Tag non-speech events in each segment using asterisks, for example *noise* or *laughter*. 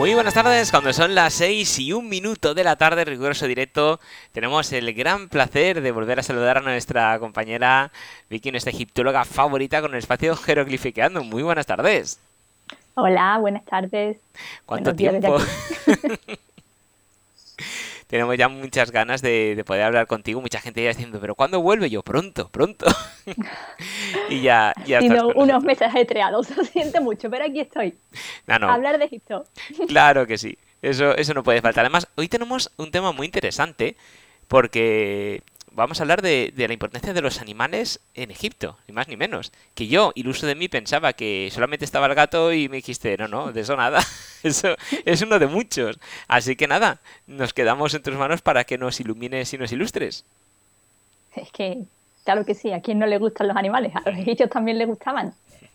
Muy buenas tardes, cuando son las 6 y un minuto de la tarde, riguroso directo, tenemos el gran placer de volver a saludar a nuestra compañera Vicky, nuestra egiptóloga favorita con el espacio jeroglifiqueando. Muy buenas tardes. Hola, buenas tardes. ¿Cuánto tiempo? *laughs* tenemos ya muchas ganas de, poder hablar contigo. Mucha gente ya diciendo, pero ¿cuándo vuelve? Yo, pronto, pronto. *laughs* y ya, ya unos meses ajetreados, *laughs* lo siento mucho, pero aquí estoy. No, Hablar de Egipto. *laughs* Claro que sí, eso, eso no puede faltar. Además, hoy tenemos un tema muy interesante porque vamos a hablar de, la importancia de los animales en Egipto, ni más ni menos. Que yo, iluso de mí, pensaba que solamente estaba el gato y me dijiste, no, no, de eso nada. *laughs* Eso es uno de muchos. Así que nada, nos quedamos en tus manos para que nos ilumines y nos ilustres. Es que, claro que sí, a quien no le gustan los animales, a los egipcios también les gustaban.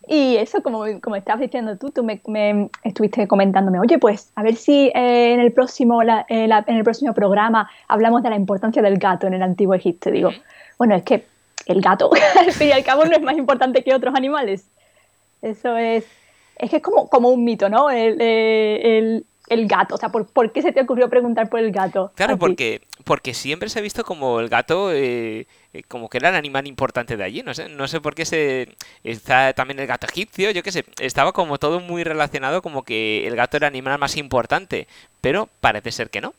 Y eso, como, como estabas diciendo tú, tú me, estuviste comentándome, oye, pues a ver si eh, en, el próximo, eh, en el próximo programa hablamos de la importancia del gato en el antiguo Egipto. Digo, bueno, es que el gato, *laughs* al fin y al cabo, no es más importante que otros animales. Eso es, es que es como, como un mito, ¿no? el, eh, el gato? O sea, ¿por, qué se te ocurrió preguntar por el gato? Claro, porque, porque siempre se ha visto como el gato, eh, eh, como que era el animal importante de allí. No sé, no sé por qué se está también el gato egipcio, yo qué sé. Estaba como todo muy relacionado, como que el gato era el animal más importante. Pero parece ser que no.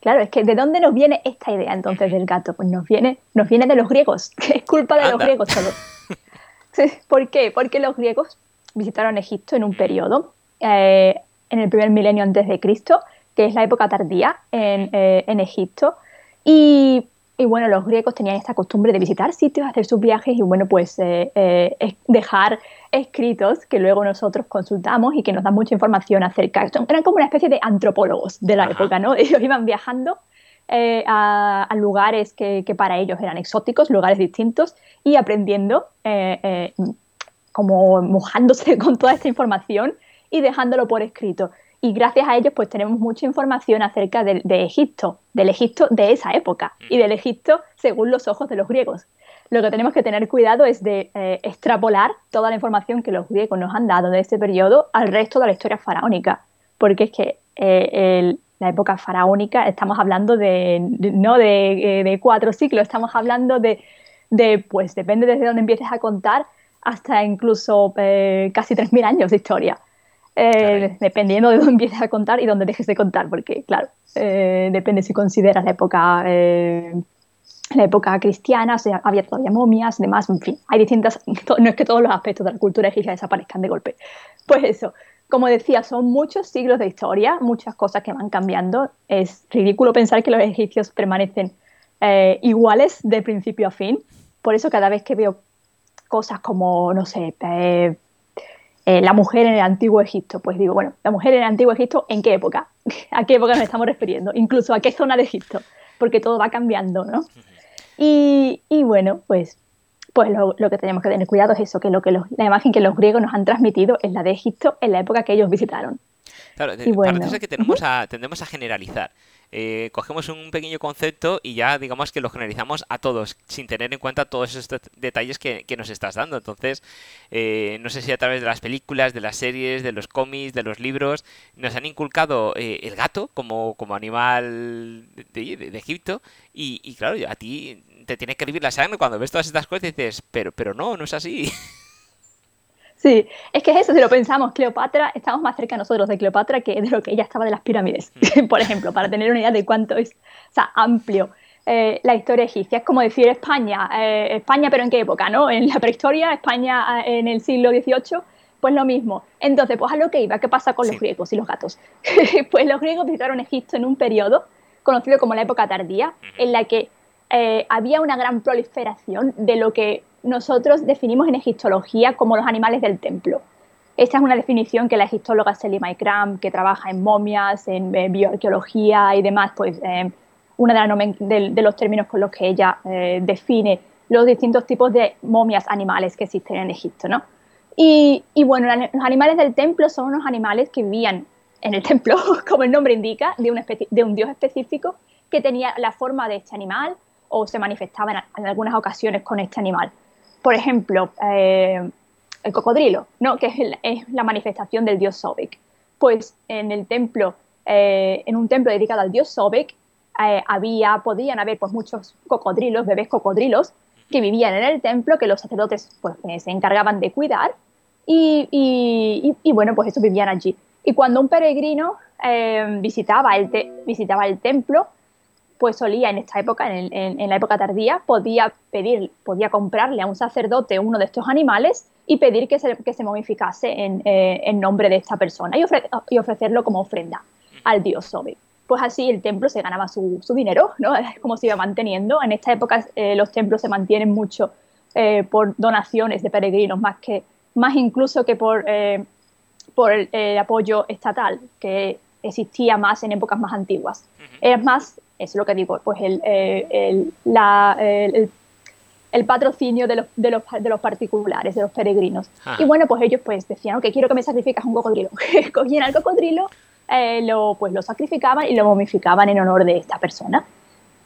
Claro, es que ¿de dónde nos viene esta idea entonces del gato? Pues nos viene, nos viene de los griegos, *laughs* que es culpa de los griegos todo. *laughs* ¿Por qué? Porque los griegos visitaron Egipto en un periodo eh, en el primer milenio antes de Cristo, que es la época tardía en, eh, Egipto. Y, bueno, los griegos tenían esta costumbre de visitar sitios, hacer sus viajes y bueno, pues eh, eh, dejar escritos que luego nosotros consultamos y que nos dan mucha información acerca. Eran como una especie de antropólogos de la época, ¿no? *laughs* Ellos iban viajando a, lugares que, que, para ellos eran exóticos, lugares distintos, y aprendiendo, como mojándose *laughs* con toda esta información y dejándolo por escrito. Y gracias a ellos pues tenemos mucha información acerca de, Egipto, del Egipto de esa época y del Egipto según los ojos de los griegos. Lo que tenemos que tener cuidado es de eh, extrapolar toda la información que los griegos nos han dado de este periodo al resto de la historia faraónica, porque es que eh, la época faraónica estamos hablando de, no eh, de, cuatro siglos, estamos hablando de, de, pues depende desde dónde empieces a contar, hasta incluso casi 3.000 años de historia. Eh, dependiendo de dónde *laughs* empieces a contar y dónde dejes de contar, porque claro, eh, depende si consideras la época, eh, la época cristiana, o había todavía momias, demás, en fin, hay distintas, *laughs* no es que todos los aspectos de la cultura egipcia desaparezcan de golpe. Pues eso, como decía, son muchos siglos de historia, muchas cosas que van cambiando. Es ridículo pensar que los egipcios permanecen iguales de principio a fin. Por eso cada vez que veo cosas como, no sé, eh, la mujer en el antiguo Egipto. Pues digo, bueno, la mujer en el antiguo Egipto, ¿en qué época? *laughs* ¿A qué época nos estamos refiriendo? Incluso a qué zona de Egipto, porque todo va cambiando, ¿no? Y, bueno, pues, pues lo, que tenemos que tener cuidado es eso, que, lo que la imagen que los griegos nos han transmitido es la de Egipto en la época que ellos visitaron. Claro, y parece que tenemos a, tendemos a generalizar. Eh, cogemos un pequeño concepto y ya digamos que lo generalizamos a todos, sin tener en cuenta todos esos detalles que, nos estás dando. Entonces, eh, no sé si a través de las películas, de las series, de los cómics, de los libros, nos han inculcado eh, el gato como, como animal de, Egipto y, y, claro, a ti te tiene que hervir la sangre cuando ves todas estas cosas y dices, pero, pero no, no es así. *laughs* Sí, es que es eso, si lo pensamos, Cleopatra, estamos más cerca nosotros de Cleopatra que de lo que ella estaba de las pirámides, mm. *laughs* por ejemplo, para tener una idea de cuánto es, o sea, amplio eh, la historia egipcia. Es como decir España, eh, España pero en qué época, ¿no? En la prehistoria, España eh, en el siglo XVIII, pues lo mismo. Entonces, pues a lo que iba, ¿qué pasa con los griegos y los gatos? *laughs* pues los griegos visitaron Egipto en un periodo conocido como la época tardía, en la que había una gran proliferación de lo que nosotros definimos en egiptología como los animales del templo. Esta es una definición que la egiptóloga Selima Ikram, que trabaja en momias, en eh, bioarqueología y demás, pues eh, uno de, los términos con los que ella eh, define los distintos tipos de momias animales que existen en Egipto. ¿no? Y, bueno, los animales del templo son unos animales que vivían en el *laughs* templo, como el nombre indica, de, de un dios específico que tenía la forma de este animal o se manifestaba en algunas ocasiones con este animal por ejemplo, eh, el cocodrilo, ¿no? que es, la manifestación del dios Sobek. pues en el templo, eh, en un templo dedicado al dios Sobek, eh, había, podían haber pues muchos cocodrilos, bebés cocodrilos, que vivían en el templo, que los sacerdotes pues, se encargaban de cuidar, y, y, bueno, pues estos vivían allí. Y cuando un peregrino visitaba, el visitaba el templo, pues solía en esta época, en, la época tardía, podía pedir, podía comprarle a un sacerdote uno de estos animales y pedir que se, que se momificase en, eh, nombre de esta persona y, ofrecerlo como ofrenda al dios Sobe. Pues así el templo se ganaba su, dinero, ¿no? *laughs* Es como se iba manteniendo. En esta época eh, los templos se mantienen mucho eh, por donaciones de peregrinos, más, que, más incluso que por, por el, apoyo estatal, que existía más en épocas más antiguas. Es más es lo que digo, pues el, eh, el, patrocinio de los, de, los, de los, particulares, de los peregrinos. Ah. Y bueno, pues ellos pues decían, ok, quiero que me sacrificas un cocodrilo. *laughs* Cogían al cocodrilo, eh, lo, pues lo sacrificaban y lo momificaban en honor de esta persona.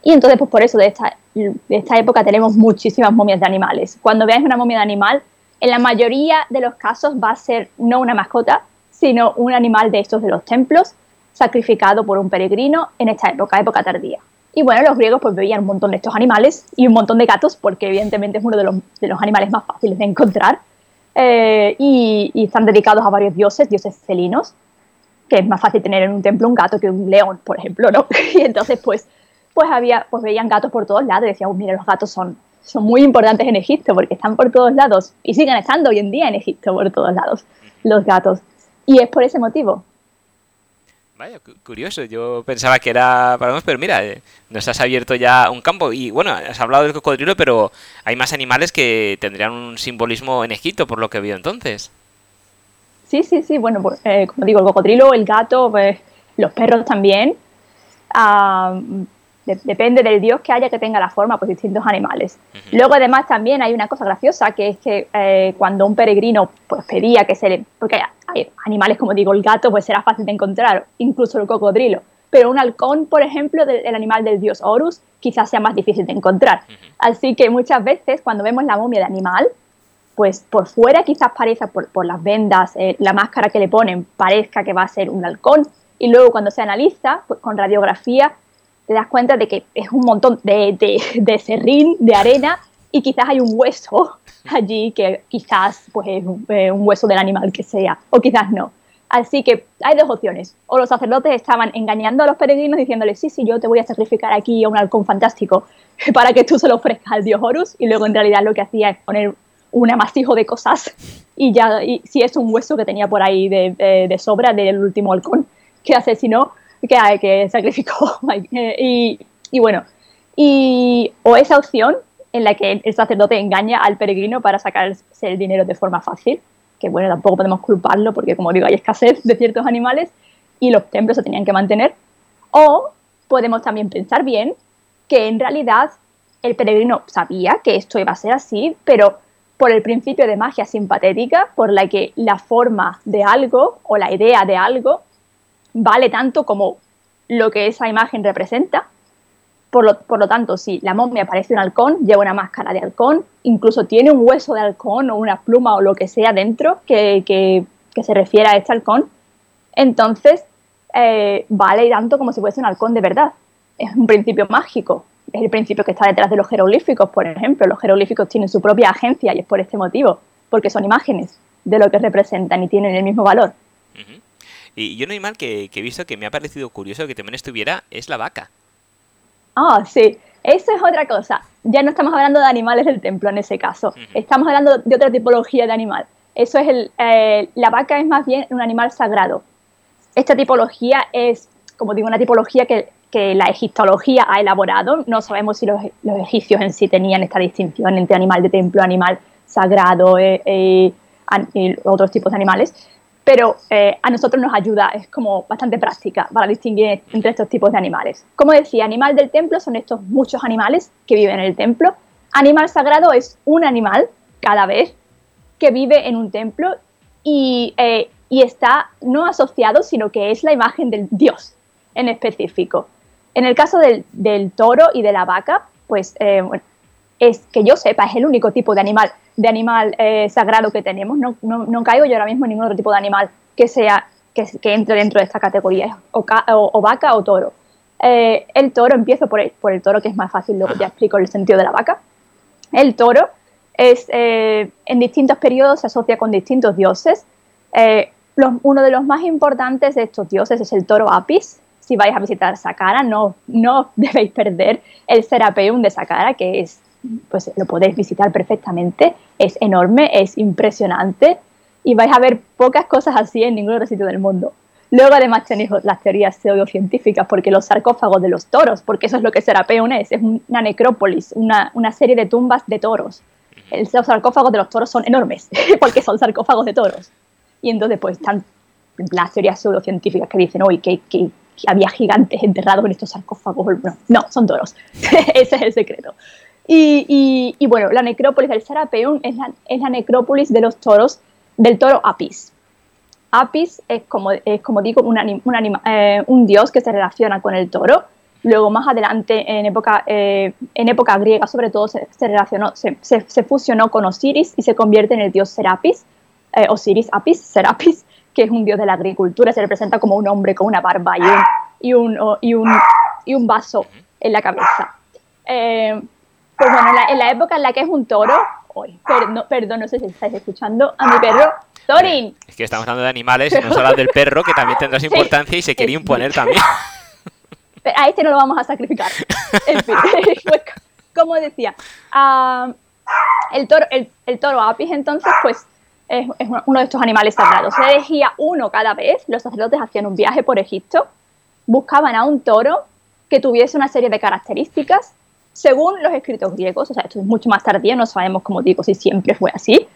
Y entonces, pues por eso de esta, de esta época tenemos muchísimas momias de animales. Cuando veáis una momia de animal, en la mayoría de los casos va a ser no una mascota, sino un animal de estos de los templos sacrificado por un peregrino en esta época, época tardía. Y bueno, los griegos pues veían un montón de estos animales y un montón de gatos, porque evidentemente es uno de los, de los animales más fáciles de encontrar. Eh, y, están dedicados a varios dioses, dioses felinos, que es más fácil tener en un templo un gato que un león, por ejemplo, ¿no? *laughs* Y entonces pues, pues, había, pues veían gatos por todos lados y decían, mira, los gatos son, son muy importantes en Egipto porque están por todos lados y siguen estando hoy en día en Egipto por todos lados, los gatos. Y es por ese motivo Vaya, curioso. Yo pensaba que era para pero mira, eh, nos has abierto ya un campo. Y bueno, has hablado del cocodrilo, pero hay más animales que tendrían un simbolismo en Egipto, por lo que veo entonces. Sí, sí, sí. Bueno, pues, eh, como digo, el cocodrilo, el gato, pues, los perros también. Depende del dios que haya que tenga la forma, pues distintos animales. Luego además también hay una cosa graciosa, que es que eh, cuando un peregrino pues pedía que se le... porque hay animales como digo, el gato pues será fácil de encontrar, incluso el cocodrilo, pero un halcón, por ejemplo, del, animal del dios Horus, quizás sea más difícil de encontrar. Así que muchas veces cuando vemos la momia de animal, pues por fuera quizás parezca, por, por las vendas, eh, la máscara que le ponen, parezca que va a ser un halcón, y luego cuando se analiza, pues, con radiografía, te das cuenta de que es un montón de, de, serrín, de arena, y quizás hay un hueso *laughs* allí que quizás pues, es eh, un, hueso del animal que sea, o quizás no. Así que hay dos opciones. O los sacerdotes estaban engañando a los peregrinos diciéndoles, sí, sí, yo te voy a sacrificar aquí a un halcón fantástico *laughs* para que tú se lo ofrezcas al dios Horus, y luego en realidad lo que hacía es poner un amasijo de cosas *laughs* y ya, y si es un hueso que tenía por ahí de, de, de sobra del último halcón que asesinó, que, que sacrificó. *laughs* y, y, bueno, y, o esa opción en la que el sacerdote engaña al peregrino para sacarse el dinero de forma fácil, que bueno, tampoco podemos culparlo porque como digo, hay escasez de ciertos animales y los templos se tenían que mantener. O podemos también pensar bien que en realidad el peregrino sabía que esto iba a ser así, pero por el principio de magia simpatética, por la que la forma de algo o la idea de algo vale tanto como lo que esa imagen representa. Por lo, por lo, tanto, si la momia parece un halcón, lleva una máscara de halcón, incluso tiene un hueso de halcón o una pluma o lo que sea dentro que, que, se refiere a este halcón, entonces eh, vale tanto como si fuese un halcón de verdad. Es un principio mágico, es el principio que está detrás de los jeroglíficos, por ejemplo. Los jeroglíficos tienen su propia agencia y es por este motivo, porque son imágenes de lo que representan y tienen el mismo valor. Y, un animal que, he visto que me ha parecido curioso que también estuviera es la vaca. Ah, sí. Eso es otra cosa. Ya no estamos hablando de animales del templo en ese caso. Estamos hablando de otra tipología de animal. Eso es el, eh, la vaca es más bien un animal sagrado. Esta tipología es, como digo, una tipología que, que la egiptología ha elaborado. No sabemos si los, los, egipcios en sí tenían esta distinción entre animal de templo, animal sagrado eh, eh, y otros tipos de animales pero eh, a nosotros nos ayuda, es como bastante práctica para distinguir entre estos tipos de animales. Como decía, animal del templo son estos muchos animales que viven en el templo. Animal sagrado es un animal cada vez que vive en un templo y, eh, y está no asociado, sino que es la imagen del dios en específico. En el caso del, del toro y de la vaca, pues eh, es que yo sepa, es el único tipo de animal de animal eh, sagrado que tenemos. No, no, caigo yo ahora mismo en ningún otro tipo de animal que sea que, que entre dentro de esta categoría, es o, vaca o toro. Eh, el toro, empiezo por el, por el toro, que es más fácil, luego ya explico el sentido de la vaca. El toro es, eh, en distintos periodos se asocia con distintos dioses. Uno de los más importantes de estos dioses es el toro Apis. Si vais a visitar Saqqara, no, no *laughs* debéis perder el Serapeum de Saqqara, que es, pues lo podéis visitar perfectamente. Es enorme, es impresionante y vais a ver pocas cosas así en ningún otro sitio del mundo. Luego además tenéis las teorías pseudocientíficas, porque los sarcófagos de los toros, porque eso es lo que Serapeum es, es una necrópolis, una, una serie de tumbas de toros. los sarcófagos de los toros son enormes, *laughs* porque son sarcófagos de toros. Y entonces pues están las teorías pseudocientíficas que dicen, hoy que, que, había gigantes enterrados en estos sarcófagos. No, no son toros. *laughs* Ese es el secreto. Y, bueno, la necrópolis del Serapeum es la, necrópolis de los toros, del toro Apis. Apis es como, es como digo, un, eh, dios que se relaciona con el toro. Luego, más adelante, en época, eh, en época griega, sobre todo, se, relacionó, se, fusionó con Osiris y se convierte en el dios Serapis, eh, Osiris Apis, Serapis, que es un dios de la agricultura. Se representa como un hombre con una barba y un, y un, y un vaso en la cabeza. Pues bueno, en la, época en la que es un toro, perdón, perdón, no sé si estáis escuchando a mi perro, Torin. Es que estamos hablando de animales y nos hablas del perro, que también tendrá *laughs* su importancia y se quería imponer también. *laughs* a este no lo vamos a sacrificar. *laughs* En fin, pues, como decía, el, toro, el, toro apis entonces pues es, uno de estos animales sagrados. Se elegía uno cada vez, los sacerdotes hacían un viaje por Egipto, buscaban a un toro que tuviese una serie de características según los escritos griegos, o sea, esto es mucho más tardío, no sabemos, como digo, si siempre fue así,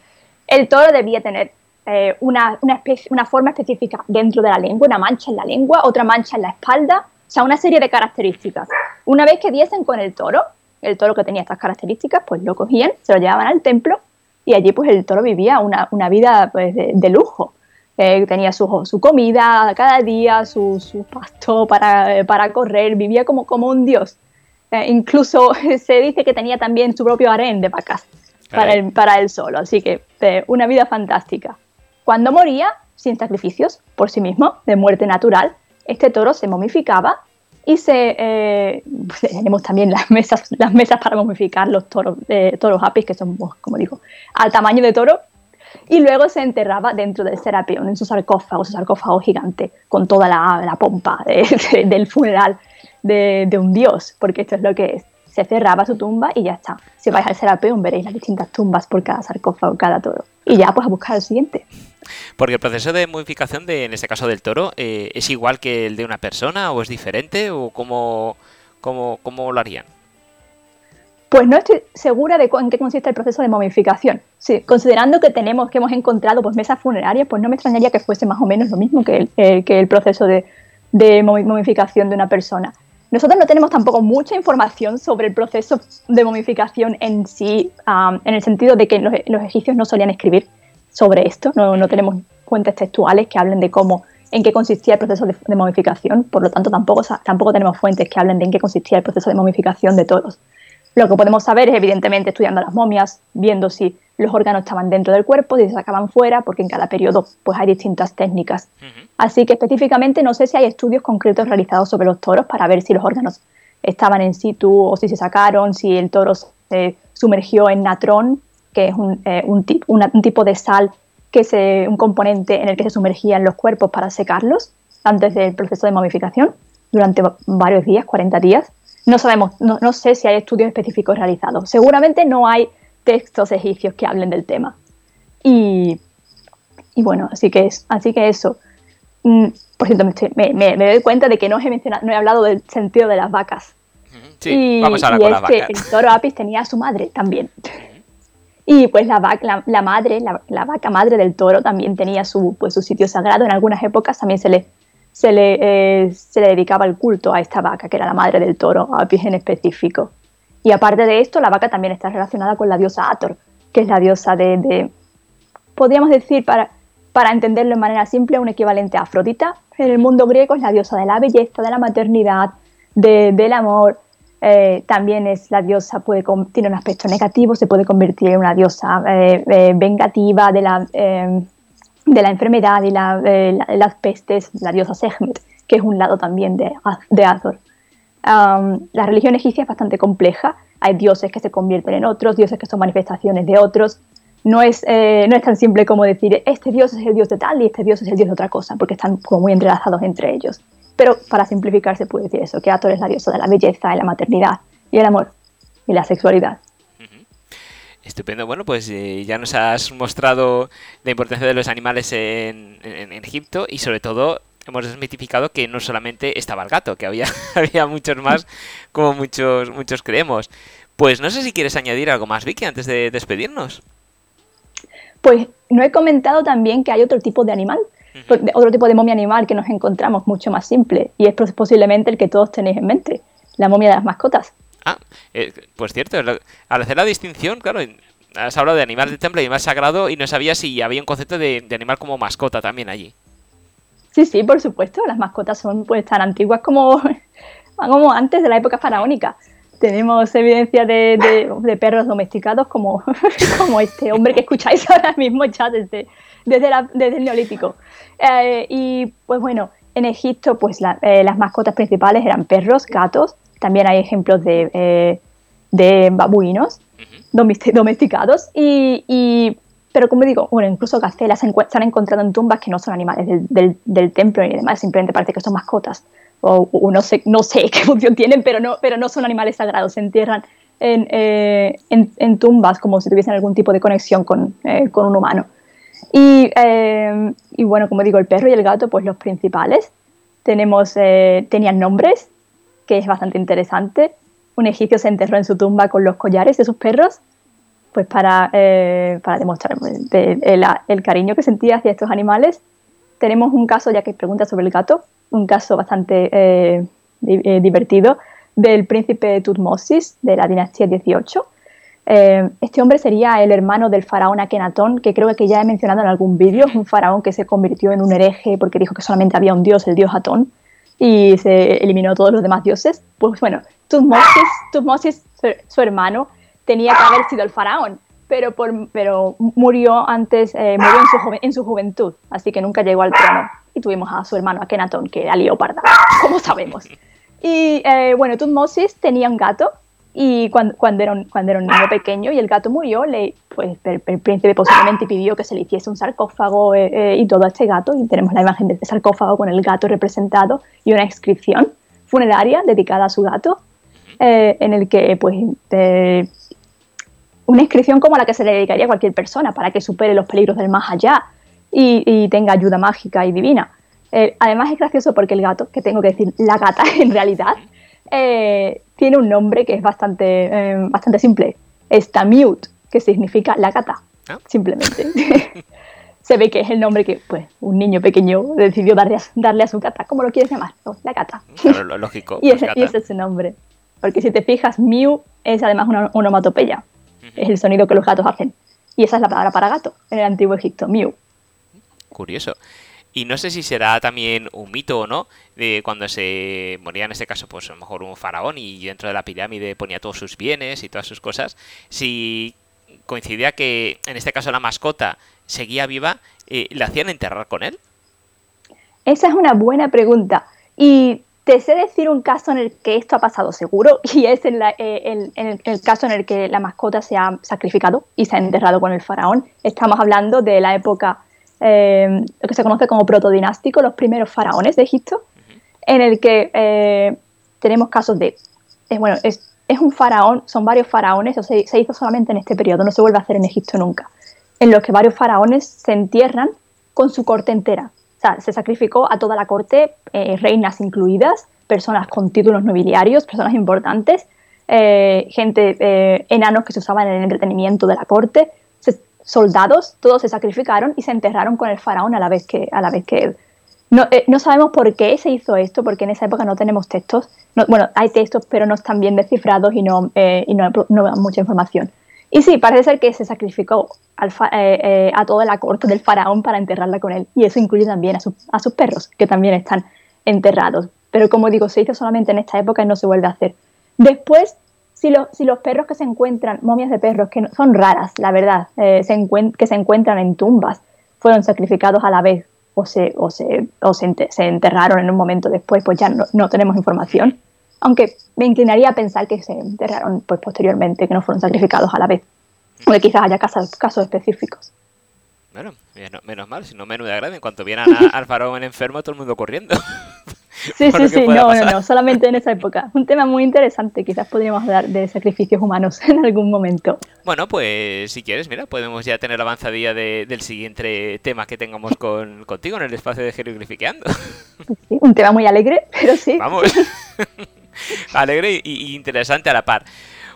el toro debía tener eh, una, una, forma específica dentro de la lengua, una mancha en la lengua, otra mancha en la espalda, o sea, una serie de características. Una vez que diesen con el toro, el toro que tenía estas características, pues lo cogían, se lo llevaban al templo y allí pues el toro vivía una, vida pues, de, lujo. Eh, tenía su, su, comida cada día, su, su pasto para, para, correr, vivía como, como un dios. Eh, incluso *laughs* se dice que tenía también su propio harén de vacas para él, para él solo, así que una vida fantástica. Cuando moría, sin sacrificios, por sí mismo, de muerte natural, este toro se momificaba y se eh, *laughs* tenemos también las mesas, las mesas para momificar los toros, eh, toros apis, que son, pues, como digo, al tamaño de toro, y luego se enterraba dentro del serapeón, en su sarcófago, su sarcófago gigante, con toda la, pompa *laughs* del funeral de, de, un dios, porque esto es lo que es. Se cerraba su tumba y ya está. Si vais al serapeón veréis las distintas tumbas por cada sarcófago, cada toro. Y ya pues a buscar el siguiente. Porque el proceso de modificación, de, en este caso del toro, eh, ¿es igual que el de una persona o es diferente o cómo, cómo, cómo lo harían? Pues no estoy segura de en qué consiste el proceso de momificación. Sí, considerando que tenemos, que hemos encontrado pues, mesas funerarias, pues no me extrañaría que fuese más o menos lo mismo que el, que el proceso de, de momificación de una persona. Nosotros no tenemos tampoco mucha información sobre el proceso de momificación en sí, en el sentido de que los, egipcios no solían escribir sobre esto, no, tenemos fuentes textuales que hablen de cómo, en qué consistía el proceso de, momificación, por lo tanto tampoco, tampoco tenemos fuentes que hablen de en qué consistía el proceso de momificación de todos. Lo que podemos saber es evidentemente estudiando las momias, viendo si los órganos estaban dentro del cuerpo, si se sacaban fuera, porque en cada periodo pues hay distintas técnicas. Así que específicamente no sé si hay estudios concretos realizados sobre los toros para ver si los órganos estaban en situ o si se sacaron, si el toro se sumergió en natrón, que es un, eh, un, tipo de sal, que es un componente en el que se sumergían los cuerpos para secarlos antes del proceso de momificación, durante varios días, 40 días. No sabemos, no, no sé si hay estudios específicos realizados. Seguramente no hay textos egipcios que hablen del tema. Y, y bueno, así que, es, así que eso. Mm, por cierto, me, me, me, doy cuenta de que no he, mencionado, no he hablado del sentido de las vacas. Sí, y, vamos con las vacas. el toro Apis tenía a su madre también. Y pues la, vaca, la, madre, la, vaca madre del toro también tenía su, pues, su sitio sagrado. En algunas épocas también se le, se, le, eh, se le dedicaba el culto a esta vaca, que era la madre del toro, Apis en específico. Y aparte de esto, la vaca también está relacionada con la diosa Ator, que es la diosa de, podríamos decir, para, para entenderlo de manera simple, un equivalente a Afrodita. En el mundo griego es la diosa de la belleza, de la maternidad, del amor. Eh, también es la diosa, puede, tiene un aspecto negativo, se puede convertir en una diosa eh, vengativa, de la, de la enfermedad y las pestes, la diosa Sekhmet, que es un lado también de, de Azor. la religión egipcia es bastante compleja. Hay dioses que se convierten en otros, dioses que son manifestaciones de otros. No es, eh, no es tan simple como decir, este dios es el dios de tal y este dios es el dios de otra cosa, porque están muy entrelazados entre ellos. Pero para simplificar se puede decir eso, que Ator es la diosa de la belleza, y la maternidad y el amor y la sexualidad. Estupendo. Bueno, pues eh, ya nos has mostrado la importancia de los animales en, Egipto y sobre todo hemos desmitificado que no solamente estaba el gato, que había, *laughs* había muchos más como muchos, muchos creemos. Pues no sé si quieres añadir algo más, Vicky, antes de despedirnos. Pues no he comentado también que hay otro tipo de animal, otro tipo de momia animal que nos encontramos mucho más simple y es posiblemente el que todos tenéis en mente, la momia de las mascotas. Ah, eh, pues cierto, al hacer la distinción, claro, has hablado de animal de templo y animal sagrado y no sabía si había un concepto de, animal como mascota también allí. Sí, sí, por supuesto, las mascotas son pues tan antiguas como, *laughs* como antes de la época faraónica. Tenemos evidencia de, perros domesticados como, *laughs* como este hombre que escucháis *laughs* ahora mismo ya desde, desde, el neolítico. Eh, y pues bueno, en Egipto pues eh, las mascotas principales eran perros, gatos, también hay ejemplos de, eh, de babuinos domesticados. Y, pero como digo, bueno, incluso gacelas se, han encontrado en tumbas que no son animales del, del, templo ni demás, simplemente parece que son mascotas. O, no, sé, no sé *laughs* qué función tienen, pero no, pero no son animales sagrados, se entierran en, eh, en, tumbas como si tuviesen algún tipo de conexión con, eh, con un humano. Y, y, bueno, como digo, el perro y el gato, pues los principales. Tenemos, tenían nombres, que es bastante interesante. Un egipcio se enterró en su tumba con los collares de sus perros, pues para, eh, para demostrar el, cariño que sentía hacia estos animales. Tenemos un caso, ya que pregunta sobre el gato, un caso bastante eh, eh, divertido del príncipe Tutmosis de la dinastía 18. este hombre sería el hermano del faraón Akenatón, que creo que ya he mencionado en algún vídeo, un faraón que se convirtió en un hereje porque dijo que solamente había un dios, el dios Atón y se eliminó a todos los demás dioses, pues bueno, Tutmosis, Tutmosis su, hermano, tenía que haber sido el faraón, pero, por, pero murió antes, eh, murió en su, en su, juventud, así que nunca llegó al trono. Y tuvimos a su hermano Akenatón, que era Leoparda, como sabemos. Y eh, bueno, Tutmosis tenía un gato y cuando, cuando, era un, cuando era un niño pequeño y el gato murió, le, pues, el, príncipe posiblemente pidió que se le hiciese un sarcófago eh, eh, y todo a este gato. Y tenemos la imagen de este sarcófago con el gato representado y una inscripción funeraria dedicada a su gato, eh, en el que, pues, una inscripción como la que se le dedicaría a cualquier persona para que supere los peligros del más allá y, y tenga ayuda mágica y divina. además es gracioso porque el gato, que tengo que decir la gata *laughs* en realidad, eh, tiene un nombre que es bastante, eh, bastante simple. Es Tamiut, que significa la gata, ah. simplemente. *laughs* Se ve que es el nombre que pues, un niño pequeño decidió darle a, darle a su gata. ¿Cómo lo quieres llamar? la gata. lo lógico. *laughs* y, ese, es su nombre. Porque si te fijas, Mew es además una onomatopeya. Es el sonido que los gatos hacen. Y esa es la palabra para gato en el antiguo Egipto, Mew. Curioso. Y no sé si será también un mito o no, de cuando se moría en este caso, pues a lo mejor un faraón y dentro de la pirámide ponía todos sus bienes y todas sus cosas, si coincidía que en este caso la mascota seguía viva, eh, ¿le hacían enterrar con él? Esa es una buena pregunta. Y te sé decir un caso en el que esto ha pasado seguro, *laughs* y es en, eh, el, caso en el que la mascota se ha sacrificado y se ha enterrado con el faraón. Estamos hablando de la época eh, lo que se conoce como protodinástico, los primeros faraones de Egipto, en el que eh, tenemos casos de, bueno, es, un faraón, son varios faraones, o se, se hizo solamente en este periodo, no se vuelve a hacer en Egipto nunca, en los que varios faraones se entierran con su corte entera. O sea, se sacrificó a toda la corte, eh, reinas incluidas, personas con títulos nobiliarios, personas importantes, gente, enanos que se usaban en el entretenimiento de la corte, soldados, todos se sacrificaron y se enterraron con el faraón a la vez que, a la vez que él. No, eh, no sabemos por qué se hizo esto, porque en esa época no tenemos textos. bueno, hay textos, pero no están bien descifrados y no, eh, y no, no mucha información. Y sí, parece ser que se sacrificó al eh, a toda la corte del faraón para enterrarla con él. Y eso incluye también a, a, sus perros, que también están enterrados. Pero como digo, se hizo solamente en esta época y no se vuelve a hacer. Después si, si los perros que se encuentran, momias de perros, que son raras, la verdad, eh, se que se encuentran en tumbas, fueron sacrificados a la vez o se, o se, o se, enterraron en un momento después, pues ya no, no, tenemos información. Aunque me inclinaría a pensar que se enterraron pues, posteriormente, que no fueron sacrificados a la vez. O que quizás haya casos, casos específicos. Bueno, menos mal, si no menuda grande. En cuanto vieran al faraón enfermo, todo el mundo corriendo. *laughs* *laughs* Sí, sí, sí, no, no, no, solamente en esa época. Un tema muy interesante, quizás podríamos hablar de sacrificios humanos *laughs* en algún momento. Bueno, pues si quieres, mira, podemos ya tener la avanzadilla del siguiente tema que tengamos con, contigo en el espacio de Jeroglifiqueando. Sí, un tema muy alegre, pero sí. Vamos. *laughs* alegre y interesante a la par.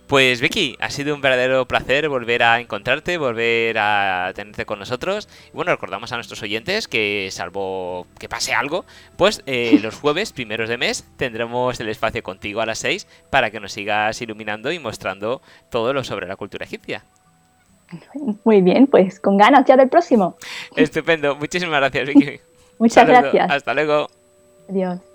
Pues Vicky, ha sido un verdadero placer volver a encontrarte, volver a tenerte con nosotros. Y bueno, recordamos a nuestros oyentes que salvo que pase algo, pues eh, *laughs* los jueves primeros de mes tendremos el espacio contigo a las 6 para que nos sigas iluminando y mostrando todo lo sobre la cultura egipcia. Muy bien, pues con ganas ya del próximo. Estupendo, muchísimas gracias Vicky. *laughs* Muchas gracias. Hasta luego. Adiós.